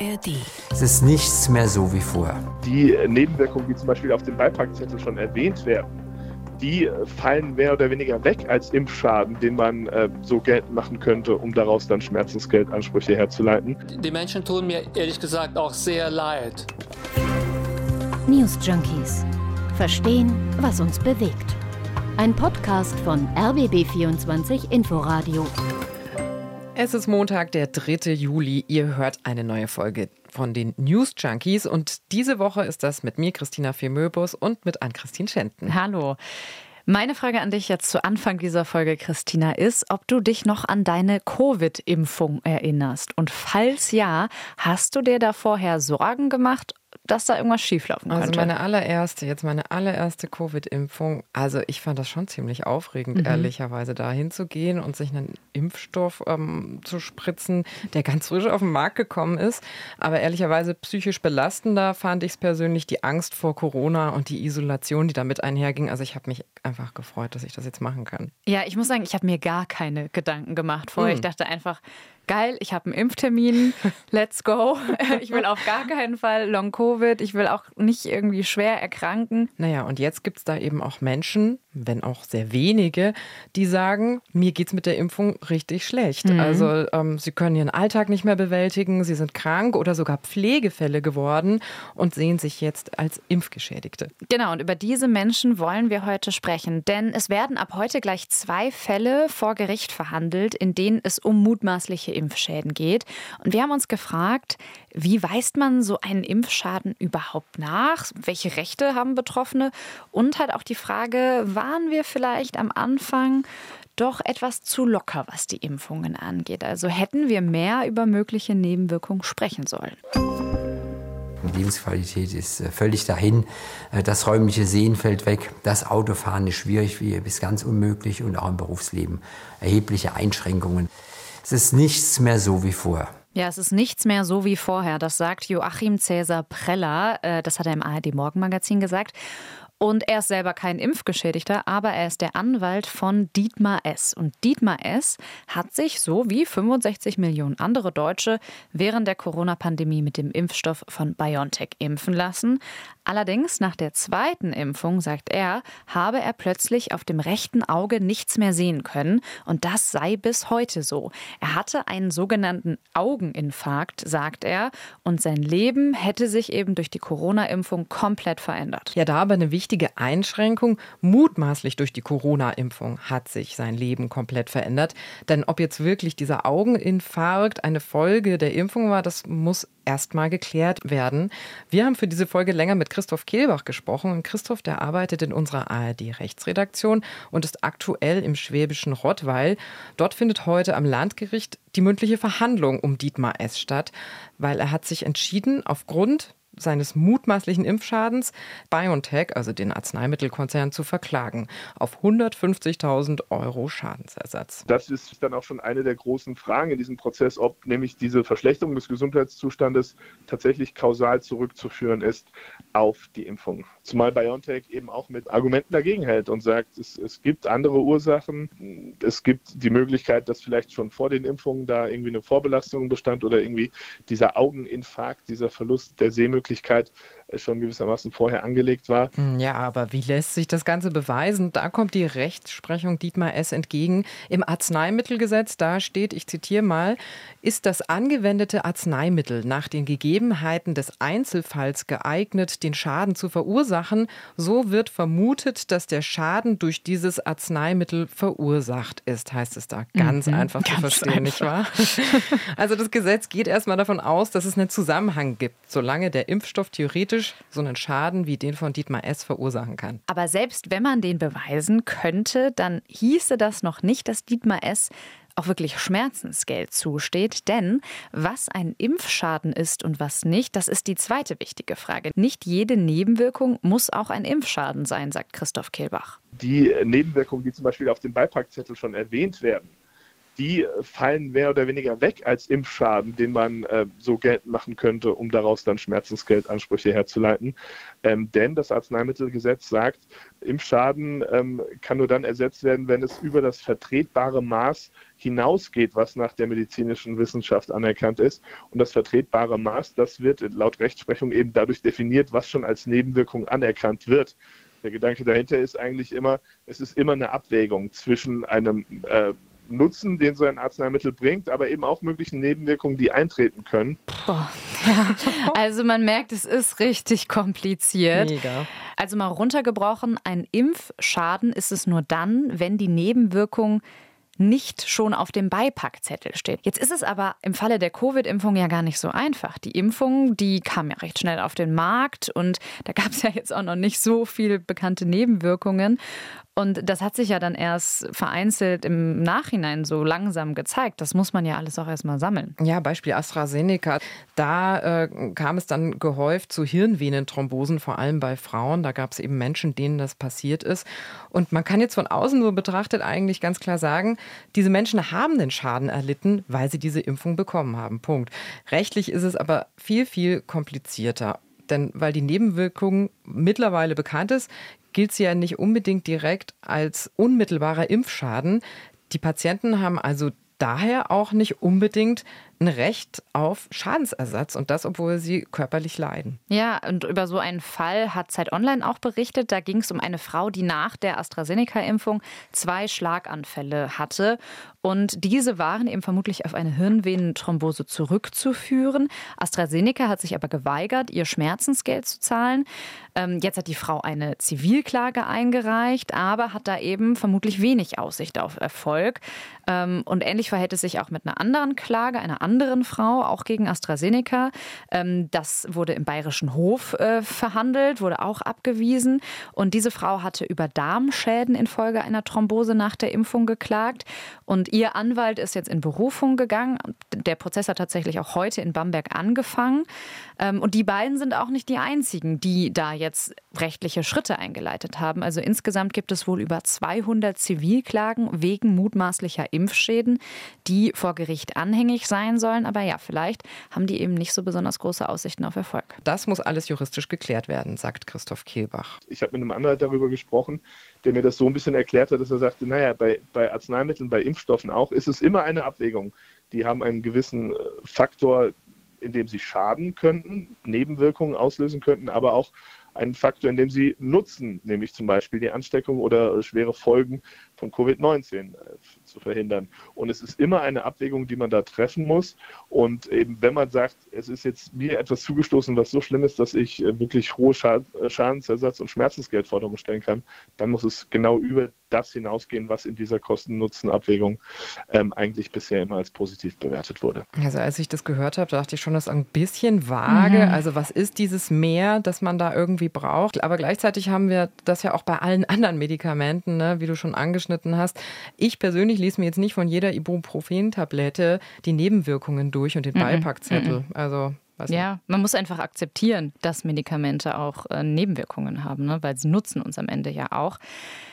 ARD. Es ist nichts mehr so wie vorher. Die Nebenwirkungen, die zum Beispiel auf dem Beipackzettel schon erwähnt werden, die fallen mehr oder weniger weg als Impfschaden, den man äh, so geltend machen könnte, um daraus dann Schmerzensgeldansprüche herzuleiten. Die Menschen tun mir ehrlich gesagt auch sehr leid. News Junkies. Verstehen, was uns bewegt. Ein Podcast von RBB24 Inforadio. Es ist Montag, der 3. Juli. Ihr hört eine neue Folge von den News Junkies und diese Woche ist das mit mir, Christina Femöbus und mit Ann-Christine Schenten. Hallo. Meine Frage an dich jetzt zu Anfang dieser Folge, Christina, ist, ob du dich noch an deine Covid-Impfung erinnerst. Und falls ja, hast du dir da vorher Sorgen gemacht, dass da irgendwas schieflaufen könnte? Also meine allererste, jetzt meine allererste Covid-Impfung. Also ich fand das schon ziemlich aufregend, mhm. ehrlicherweise da hinzugehen und sich einen Impfstoff ähm, zu spritzen, der ganz frisch auf den Markt gekommen ist. Aber ehrlicherweise psychisch belastender fand ich es persönlich die Angst vor Corona und die Isolation, die damit einherging. Also ich habe mich einfach gefreut, dass ich das jetzt machen kann. Ja, ich muss sagen, ich habe mir gar keine Gedanken gemacht vorher. Mhm. Ich dachte einfach, geil, ich habe einen Impftermin, let's go. Ich will auf gar keinen Fall Long-Covid, ich will auch nicht irgendwie schwer erkranken. Naja, und jetzt gibt es da eben auch Menschen, wenn auch sehr wenige, die sagen, mir geht es mit der Impfung richtig schlecht. Mhm. Also ähm, sie können ihren Alltag nicht mehr bewältigen, sie sind krank oder sogar Pflegefälle geworden und sehen sich jetzt als Impfgeschädigte. Genau, und über diese Menschen wollen wir heute sprechen, denn es werden ab heute gleich zwei Fälle vor Gericht verhandelt, in denen es um mutmaßliche Impfschäden geht. Und wir haben uns gefragt, wie weist man so einen Impfschaden überhaupt nach? Welche Rechte haben Betroffene? Und halt auch die Frage, waren wir vielleicht am Anfang doch etwas zu locker, was die Impfungen angeht? Also hätten wir mehr über mögliche Nebenwirkungen sprechen sollen. Die Lebensqualität ist äh, völlig dahin. Äh, das räumliche Sehen fällt weg. Das Autofahren ist schwierig bis ganz unmöglich und auch im Berufsleben erhebliche Einschränkungen. Es ist nichts mehr so wie vorher. Ja, es ist nichts mehr so wie vorher. Das sagt Joachim Cäsar Preller. Äh, das hat er im ARD Morgenmagazin gesagt. Und er ist selber kein Impfgeschädigter, aber er ist der Anwalt von Dietmar S. Und Dietmar S. hat sich, so wie 65 Millionen andere Deutsche, während der Corona-Pandemie mit dem Impfstoff von BioNTech impfen lassen. Allerdings nach der zweiten Impfung, sagt er, habe er plötzlich auf dem rechten Auge nichts mehr sehen können. Und das sei bis heute so. Er hatte einen sogenannten Augeninfarkt, sagt er. Und sein Leben hätte sich eben durch die Corona-Impfung komplett verändert. Ja, da aber eine wichtige Einschränkung. Mutmaßlich durch die Corona-Impfung hat sich sein Leben komplett verändert. Denn ob jetzt wirklich dieser Augeninfarkt eine Folge der Impfung war, das muss erstmal geklärt werden. Wir haben für diese Folge länger mit Christoph Kehlbach gesprochen. Und Christoph, der arbeitet in unserer ARD-Rechtsredaktion und ist aktuell im schwäbischen Rottweil. Dort findet heute am Landgericht die mündliche Verhandlung um Dietmar S. statt, weil er hat sich entschieden, aufgrund seines mutmaßlichen Impfschadens BioNTech, also den Arzneimittelkonzern, zu verklagen auf 150.000 Euro Schadensersatz. Das ist dann auch schon eine der großen Fragen in diesem Prozess, ob nämlich diese Verschlechterung des Gesundheitszustandes tatsächlich kausal zurückzuführen ist auf die Impfung. Zumal BioNTech eben auch mit Argumenten dagegen hält und sagt, es, es gibt andere Ursachen, es gibt die Möglichkeit, dass vielleicht schon vor den Impfungen da irgendwie eine Vorbelastung bestand oder irgendwie dieser Augeninfarkt, dieser Verlust der Sehmöglichkeit Möglichkeit schon gewissermaßen vorher angelegt war. Hm, ja, aber wie lässt sich das Ganze beweisen? Da kommt die Rechtsprechung Dietmar S. entgegen. Im Arzneimittelgesetz, da steht, ich zitiere mal, ist das angewendete Arzneimittel nach den Gegebenheiten des Einzelfalls geeignet, den Schaden zu verursachen, so wird vermutet, dass der Schaden durch dieses Arzneimittel verursacht ist, heißt es da. Ganz mhm, einfach ganz zu verstehen, einfach. nicht wahr? Also das Gesetz geht erstmal davon aus, dass es einen Zusammenhang gibt, solange der Impfstoff theoretisch so einen Schaden wie den von Dietmar S. verursachen kann. Aber selbst wenn man den beweisen könnte, dann hieße das noch nicht, dass Dietmar S auch wirklich Schmerzensgeld zusteht. Denn was ein Impfschaden ist und was nicht, das ist die zweite wichtige Frage. Nicht jede Nebenwirkung muss auch ein Impfschaden sein, sagt Christoph Kehlbach. Die Nebenwirkungen, die zum Beispiel auf dem Beipackzettel schon erwähnt werden, die fallen mehr oder weniger weg als Impfschaden, den man äh, so geltend machen könnte, um daraus dann Schmerzensgeldansprüche herzuleiten. Ähm, denn das Arzneimittelgesetz sagt, Impfschaden ähm, kann nur dann ersetzt werden, wenn es über das vertretbare Maß hinausgeht, was nach der medizinischen Wissenschaft anerkannt ist. Und das vertretbare Maß, das wird laut Rechtsprechung eben dadurch definiert, was schon als Nebenwirkung anerkannt wird. Der Gedanke dahinter ist eigentlich immer, es ist immer eine Abwägung zwischen einem äh, Nutzen, den so ein Arzneimittel bringt, aber eben auch möglichen Nebenwirkungen, die eintreten können. Boah, ja. Also man merkt, es ist richtig kompliziert. Mega. Also mal runtergebrochen, ein Impfschaden ist es nur dann, wenn die Nebenwirkung nicht schon auf dem Beipackzettel steht. Jetzt ist es aber im Falle der Covid-Impfung ja gar nicht so einfach. Die Impfung, die kam ja recht schnell auf den Markt und da gab es ja jetzt auch noch nicht so viele bekannte Nebenwirkungen. Und das hat sich ja dann erst vereinzelt im Nachhinein so langsam gezeigt. Das muss man ja alles auch erstmal sammeln. Ja, Beispiel AstraZeneca. Da äh, kam es dann gehäuft zu Hirnvenenthrombosen, vor allem bei Frauen. Da gab es eben Menschen, denen das passiert ist. Und man kann jetzt von außen so betrachtet eigentlich ganz klar sagen, diese Menschen haben den Schaden erlitten, weil sie diese Impfung bekommen haben. Punkt. Rechtlich ist es aber viel, viel komplizierter. Denn weil die Nebenwirkung mittlerweile bekannt ist, gilt sie ja nicht unbedingt direkt als unmittelbarer Impfschaden. Die Patienten haben also daher auch nicht unbedingt ein Recht auf Schadensersatz und das, obwohl sie körperlich leiden. Ja, und über so einen Fall hat Zeit Online auch berichtet. Da ging es um eine Frau, die nach der AstraZeneca-Impfung zwei Schlaganfälle hatte. Und diese waren eben vermutlich auf eine Hirnvenenthrombose zurückzuführen. AstraZeneca hat sich aber geweigert, ihr Schmerzensgeld zu zahlen. Ähm, jetzt hat die Frau eine Zivilklage eingereicht, aber hat da eben vermutlich wenig Aussicht auf Erfolg. Ähm, und ähnlich verhält es sich auch mit einer anderen Klage, einer anderen Frau, auch gegen AstraZeneca. Ähm, das wurde im Bayerischen Hof äh, verhandelt, wurde auch abgewiesen. Und diese Frau hatte über Darmschäden infolge einer Thrombose nach der Impfung geklagt. Und ihr Anwalt ist jetzt in Berufung gegangen. Der Prozess hat tatsächlich auch heute in Bamberg angefangen. Ähm, und die beiden sind auch nicht die einzigen, die da jetzt rechtliche Schritte eingeleitet haben. Also insgesamt gibt es wohl über 200 Zivilklagen wegen mutmaßlicher Impfschäden, die vor Gericht anhängig sein sollen. Aber ja, vielleicht haben die eben nicht so besonders große Aussichten auf Erfolg. Das muss alles juristisch geklärt werden, sagt Christoph Kehlbach. Ich habe mit einem Anwalt darüber gesprochen, der mir das so ein bisschen erklärt hat, dass er sagte, naja, bei, bei Arzneimitteln, bei Impfstoffen auch, ist es immer eine Abwägung. Die haben einen gewissen äh, Faktor, in dem sie schaden könnten, Nebenwirkungen auslösen könnten, aber auch einen Faktor, in dem sie nutzen, nämlich zum Beispiel die Ansteckung oder schwere Folgen von Covid-19 äh, zu verhindern. Und es ist immer eine Abwägung, die man da treffen muss. Und eben, wenn man sagt, es ist jetzt mir etwas zugestoßen, was so schlimm ist, dass ich äh, wirklich hohe äh, Schadensersatz und Schmerzensgeldforderungen stellen kann, dann muss es genau über das hinausgehen, was in dieser Kosten-Nutzen-Abwägung ähm, eigentlich bisher immer als positiv bewertet wurde. Also als ich das gehört habe, dachte ich schon, das ist ein bisschen vage. Mhm. Also was ist dieses Mehr, das man da irgendwie braucht? Aber gleichzeitig haben wir das ja auch bei allen anderen Medikamenten, ne, wie du schon angeschnitten hast. Ich persönlich lese mir jetzt nicht von jeder Ibuprofen-Tablette die Nebenwirkungen durch und den mhm. Beipackzettel. Mhm. Also ja, man muss einfach akzeptieren, dass Medikamente auch äh, Nebenwirkungen haben, ne? weil sie nutzen uns am Ende ja auch.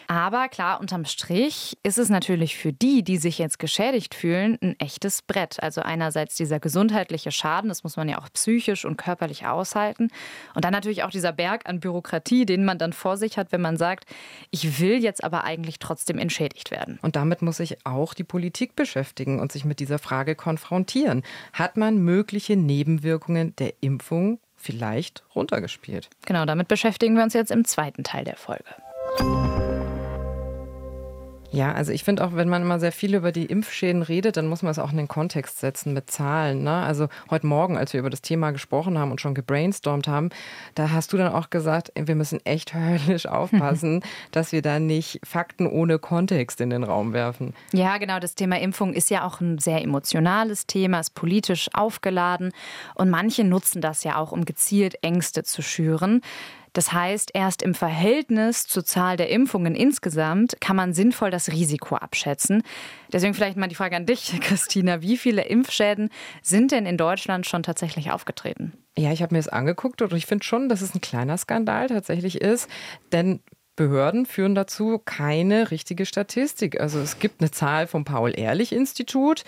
Aber klar, unterm Strich ist es natürlich für die, die sich jetzt geschädigt fühlen, ein echtes Brett. Also einerseits dieser gesundheitliche Schaden, das muss man ja auch psychisch und körperlich aushalten. Und dann natürlich auch dieser Berg an Bürokratie, den man dann vor sich hat, wenn man sagt, ich will jetzt aber eigentlich trotzdem entschädigt werden. Und damit muss sich auch die Politik beschäftigen und sich mit dieser Frage konfrontieren. Hat man mögliche Nebenwirkungen der Impfung vielleicht runtergespielt? Genau, damit beschäftigen wir uns jetzt im zweiten Teil der Folge. Ja, also ich finde auch, wenn man immer sehr viel über die Impfschäden redet, dann muss man es auch in den Kontext setzen mit Zahlen. Ne? Also heute Morgen, als wir über das Thema gesprochen haben und schon gebrainstormt haben, da hast du dann auch gesagt, wir müssen echt höllisch aufpassen, dass wir da nicht Fakten ohne Kontext in den Raum werfen. Ja, genau. Das Thema Impfung ist ja auch ein sehr emotionales Thema, ist politisch aufgeladen und manche nutzen das ja auch, um gezielt Ängste zu schüren. Das heißt, erst im Verhältnis zur Zahl der Impfungen insgesamt kann man sinnvoll das Risiko abschätzen. Deswegen vielleicht mal die Frage an dich, Christina. Wie viele Impfschäden sind denn in Deutschland schon tatsächlich aufgetreten? Ja, ich habe mir das angeguckt und ich finde schon, dass es ein kleiner Skandal tatsächlich ist. Denn Behörden führen dazu keine richtige Statistik. Also es gibt eine Zahl vom Paul-Ehrlich-Institut,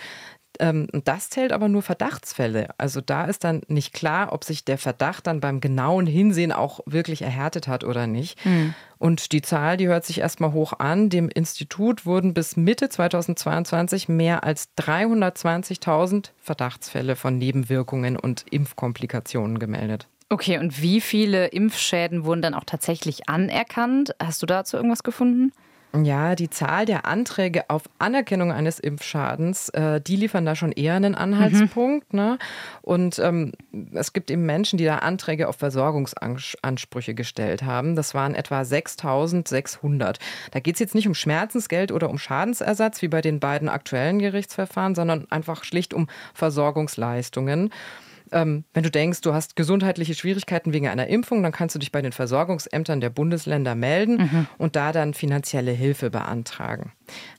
ähm, das zählt aber nur Verdachtsfälle. Also da ist dann nicht klar, ob sich der Verdacht dann beim genauen Hinsehen auch wirklich erhärtet hat oder nicht. Mhm. Und die Zahl, die hört sich erstmal hoch an. Dem Institut wurden bis Mitte 2022 mehr als 320.000 Verdachtsfälle von Nebenwirkungen und Impfkomplikationen gemeldet. Okay, und wie viele Impfschäden wurden dann auch tatsächlich anerkannt? Hast du dazu irgendwas gefunden? Ja, die Zahl der Anträge auf Anerkennung eines Impfschadens, äh, die liefern da schon eher einen Anhaltspunkt. Mhm. Ne? Und ähm, es gibt eben Menschen, die da Anträge auf Versorgungsansprüche gestellt haben. Das waren etwa 6600. Da geht es jetzt nicht um Schmerzensgeld oder um Schadensersatz wie bei den beiden aktuellen Gerichtsverfahren, sondern einfach schlicht um Versorgungsleistungen. Ähm, wenn du denkst, du hast gesundheitliche Schwierigkeiten wegen einer Impfung, dann kannst du dich bei den Versorgungsämtern der Bundesländer melden mhm. und da dann finanzielle Hilfe beantragen.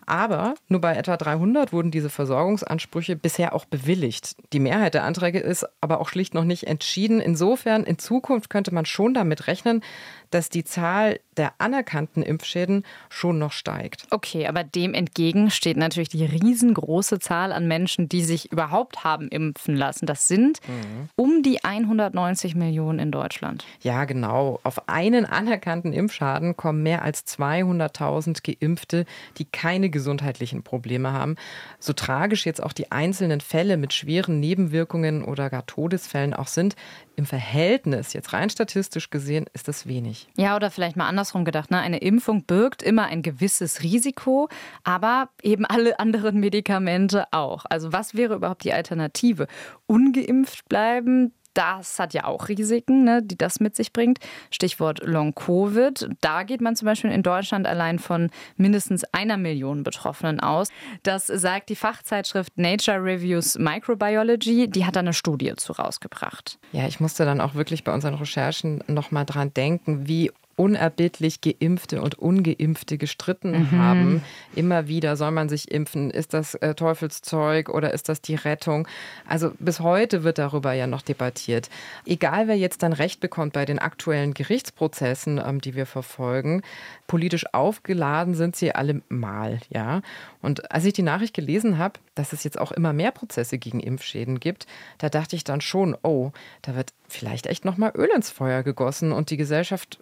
Aber nur bei etwa 300 wurden diese Versorgungsansprüche bisher auch bewilligt. Die Mehrheit der Anträge ist aber auch schlicht noch nicht entschieden. Insofern, in Zukunft könnte man schon damit rechnen, dass die Zahl der anerkannten Impfschäden schon noch steigt. Okay, aber dem entgegen steht natürlich die riesengroße Zahl an Menschen, die sich überhaupt haben impfen lassen. Das sind mhm. Um die 190 Millionen in Deutschland. Ja, genau. Auf einen anerkannten Impfschaden kommen mehr als 200.000 Geimpfte, die keine gesundheitlichen Probleme haben. So tragisch jetzt auch die einzelnen Fälle mit schweren Nebenwirkungen oder gar Todesfällen auch sind, im Verhältnis, jetzt rein statistisch gesehen, ist das wenig. Ja, oder vielleicht mal andersrum gedacht. Ne? Eine Impfung birgt immer ein gewisses Risiko, aber eben alle anderen Medikamente auch. Also was wäre überhaupt die Alternative? Ungeimpft bleiben, das hat ja auch Risiken, ne, die das mit sich bringt. Stichwort Long-Covid. Da geht man zum Beispiel in Deutschland allein von mindestens einer Million Betroffenen aus. Das sagt die Fachzeitschrift Nature Reviews Microbiology. Die hat da eine Studie zu rausgebracht. Ja, ich musste dann auch wirklich bei unseren Recherchen nochmal dran denken, wie unerbittlich Geimpfte und Ungeimpfte gestritten mhm. haben. Immer wieder soll man sich impfen. Ist das äh, Teufelszeug oder ist das die Rettung? Also bis heute wird darüber ja noch debattiert. Egal wer jetzt dann Recht bekommt bei den aktuellen Gerichtsprozessen, ähm, die wir verfolgen, politisch aufgeladen sind sie alle mal, ja. Und als ich die Nachricht gelesen habe, dass es jetzt auch immer mehr Prozesse gegen Impfschäden gibt, da dachte ich dann schon, oh, da wird vielleicht echt noch mal Öl ins Feuer gegossen und die Gesellschaft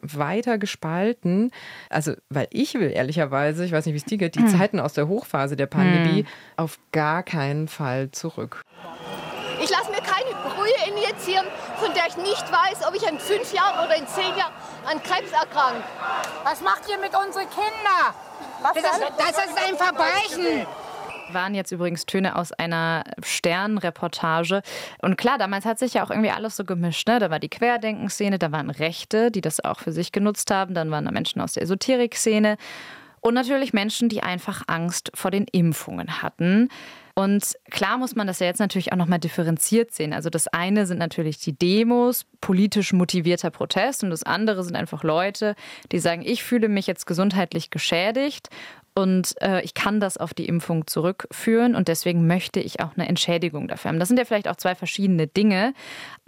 weiter gespalten. Also, weil ich will ehrlicherweise, ich weiß nicht, wie es dir geht, die hm. Zeiten aus der Hochphase der Pandemie hm. auf gar keinen Fall zurück. Ich lasse mir keine Brühe injizieren, von der ich nicht weiß, ob ich in fünf Jahren oder in zehn Jahren an Krebs erkranke. Was macht ihr mit unseren Kindern? Das das ist ein Verbrechen waren jetzt übrigens Töne aus einer Sternreportage. Und klar, damals hat sich ja auch irgendwie alles so gemischt. Ne? Da war die Querdenkenszene, da waren Rechte, die das auch für sich genutzt haben, dann waren da Menschen aus der Esoterik-Szene und natürlich Menschen, die einfach Angst vor den Impfungen hatten. Und klar muss man das ja jetzt natürlich auch nochmal differenziert sehen. Also das eine sind natürlich die Demos, politisch motivierter Protest und das andere sind einfach Leute, die sagen, ich fühle mich jetzt gesundheitlich geschädigt und äh, ich kann das auf die Impfung zurückführen und deswegen möchte ich auch eine Entschädigung dafür haben. Das sind ja vielleicht auch zwei verschiedene Dinge.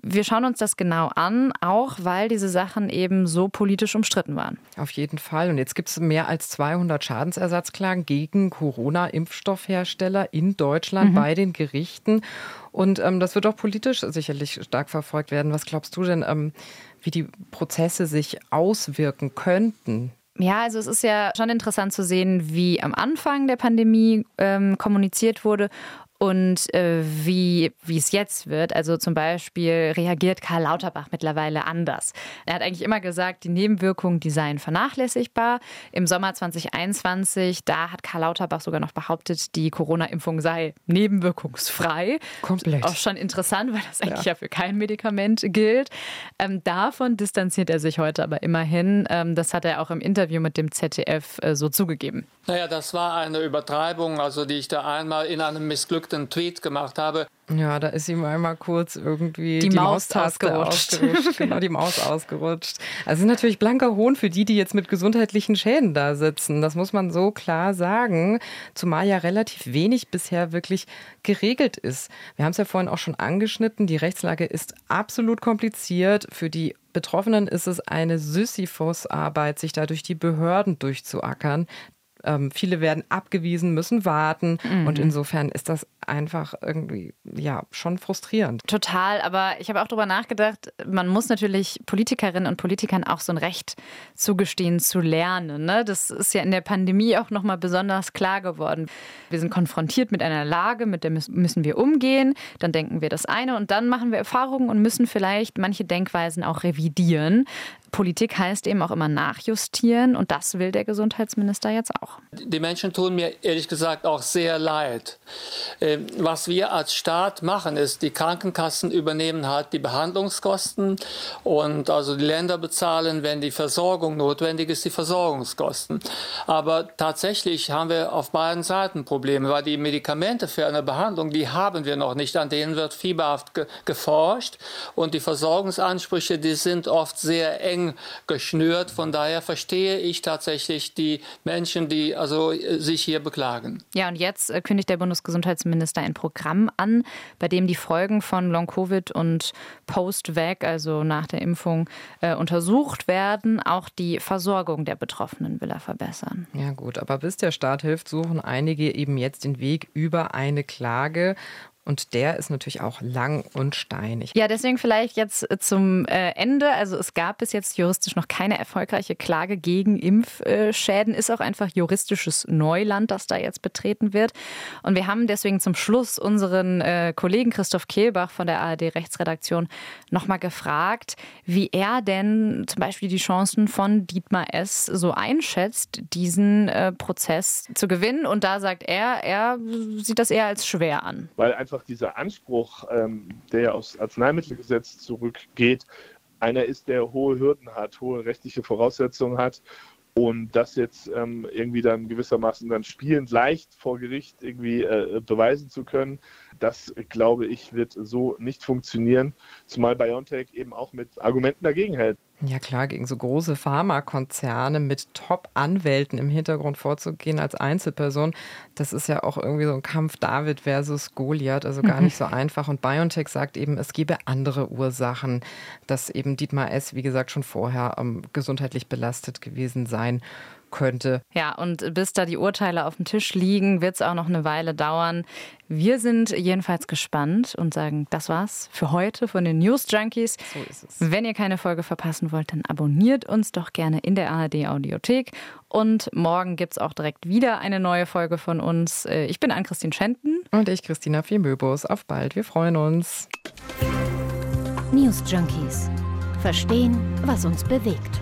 Wir schauen uns das genau an, auch weil diese Sachen eben so politisch umstritten waren. Auf jeden Fall. Und jetzt gibt es mehr als 200 Schadensersatzklagen gegen Corona-Impfstoffhersteller in Deutschland mhm. bei den Gerichten. Und ähm, das wird auch politisch sicherlich stark verfolgt werden. Was glaubst du denn, ähm, wie die Prozesse sich auswirken könnten? Ja, also es ist ja schon interessant zu sehen, wie am Anfang der Pandemie ähm, kommuniziert wurde und äh, wie, wie es jetzt wird. Also zum Beispiel reagiert Karl Lauterbach mittlerweile anders. Er hat eigentlich immer gesagt, die Nebenwirkungen, die seien vernachlässigbar. Im Sommer 2021, da hat Karl Lauterbach sogar noch behauptet, die Corona-Impfung sei nebenwirkungsfrei. Komplett. Auch schon interessant, weil das eigentlich ja, ja für kein Medikament gilt. Ähm, davon distanziert er sich heute aber immerhin. Ähm, das hat er auch im Interview mit dem ZDF äh, so zugegeben. Naja, das war eine Übertreibung, also die ich da einmal in einem missglückten verrückten Tweet gemacht habe. Ja, da ist ihm einmal kurz irgendwie die, die Maus Maustaste ausgerutscht. ausgerutscht. genau, die Maus ausgerutscht. Also es ist natürlich blanker Hohn für die, die jetzt mit gesundheitlichen Schäden da sitzen. Das muss man so klar sagen. Zumal ja relativ wenig bisher wirklich geregelt ist. Wir haben es ja vorhin auch schon angeschnitten. Die Rechtslage ist absolut kompliziert. Für die Betroffenen ist es eine Sisyphus-Arbeit, sich da durch die Behörden durchzuackern. Ähm, viele werden abgewiesen, müssen warten. Mhm. Und insofern ist das einfach irgendwie, ja, schon frustrierend. Total, aber ich habe auch darüber nachgedacht, man muss natürlich Politikerinnen und Politikern auch so ein Recht zugestehen zu lernen. Ne? Das ist ja in der Pandemie auch nochmal besonders klar geworden. Wir sind konfrontiert mit einer Lage, mit der müssen wir umgehen. Dann denken wir das eine und dann machen wir Erfahrungen und müssen vielleicht manche Denkweisen auch revidieren. Politik heißt eben auch immer nachjustieren und das will der Gesundheitsminister jetzt auch. Die Menschen tun mir ehrlich gesagt auch sehr leid. Ähm, was wir als Staat machen, ist, die Krankenkassen übernehmen halt die Behandlungskosten und also die Länder bezahlen, wenn die Versorgung notwendig ist, die Versorgungskosten. Aber tatsächlich haben wir auf beiden Seiten Probleme, weil die Medikamente für eine Behandlung, die haben wir noch nicht, an denen wird fieberhaft ge geforscht und die Versorgungsansprüche, die sind oft sehr eng geschnürt. Von daher verstehe ich tatsächlich die Menschen, die also äh, sich hier beklagen. Ja, und jetzt äh, kündigt der Bundesgesundheitsminister ein Programm an, bei dem die Folgen von Long-Covid und Post-Vac, also nach der Impfung, äh, untersucht werden. Auch die Versorgung der Betroffenen will er verbessern. Ja gut, aber bis der Staat hilft, suchen einige eben jetzt den Weg über eine Klage. Und der ist natürlich auch lang und steinig. Ja, deswegen vielleicht jetzt äh, zum äh, Ende. Also es gab bis jetzt juristisch noch keine erfolgreiche Klage gegen Impfschäden. Ist auch einfach juristisches Neuland, das da jetzt betreten wird. Und wir haben deswegen zum Schluss unseren äh, Kollegen Christoph Kehlbach von der ARD Rechtsredaktion nochmal gefragt, wie er denn zum Beispiel die Chancen von Dietmar S. so einschätzt, diesen Prozess zu gewinnen. Und da sagt er, er sieht das eher als schwer an. Weil einfach einfach dieser Anspruch, ähm, der ja aufs Arzneimittelgesetz zurückgeht, einer ist, der hohe Hürden hat, hohe rechtliche Voraussetzungen hat. Und das jetzt ähm, irgendwie dann gewissermaßen dann spielend leicht vor Gericht irgendwie äh, beweisen zu können, das glaube ich wird so nicht funktionieren, zumal BioNTech eben auch mit Argumenten dagegen hält. Ja klar, gegen so große Pharmakonzerne mit Top-Anwälten im Hintergrund vorzugehen als Einzelperson, das ist ja auch irgendwie so ein Kampf David versus Goliath, also gar nicht so einfach. Und BioNTech sagt eben, es gebe andere Ursachen, dass eben Dietmar S., wie gesagt, schon vorher ähm, gesundheitlich belastet gewesen sein könnte. Ja, und bis da die Urteile auf dem Tisch liegen, wird es auch noch eine Weile dauern. Wir sind jedenfalls gespannt und sagen, das war's für heute von den News Junkies. So ist es. Wenn ihr keine Folge verpassen wollt, dann abonniert uns doch gerne in der ARD Audiothek. Und morgen gibt es auch direkt wieder eine neue Folge von uns. Äh, ich bin Ann-Christine Schenten. Und ich, Christina Fiemöbus. Auf bald. Wir freuen uns. News Junkies. Verstehen, was uns bewegt.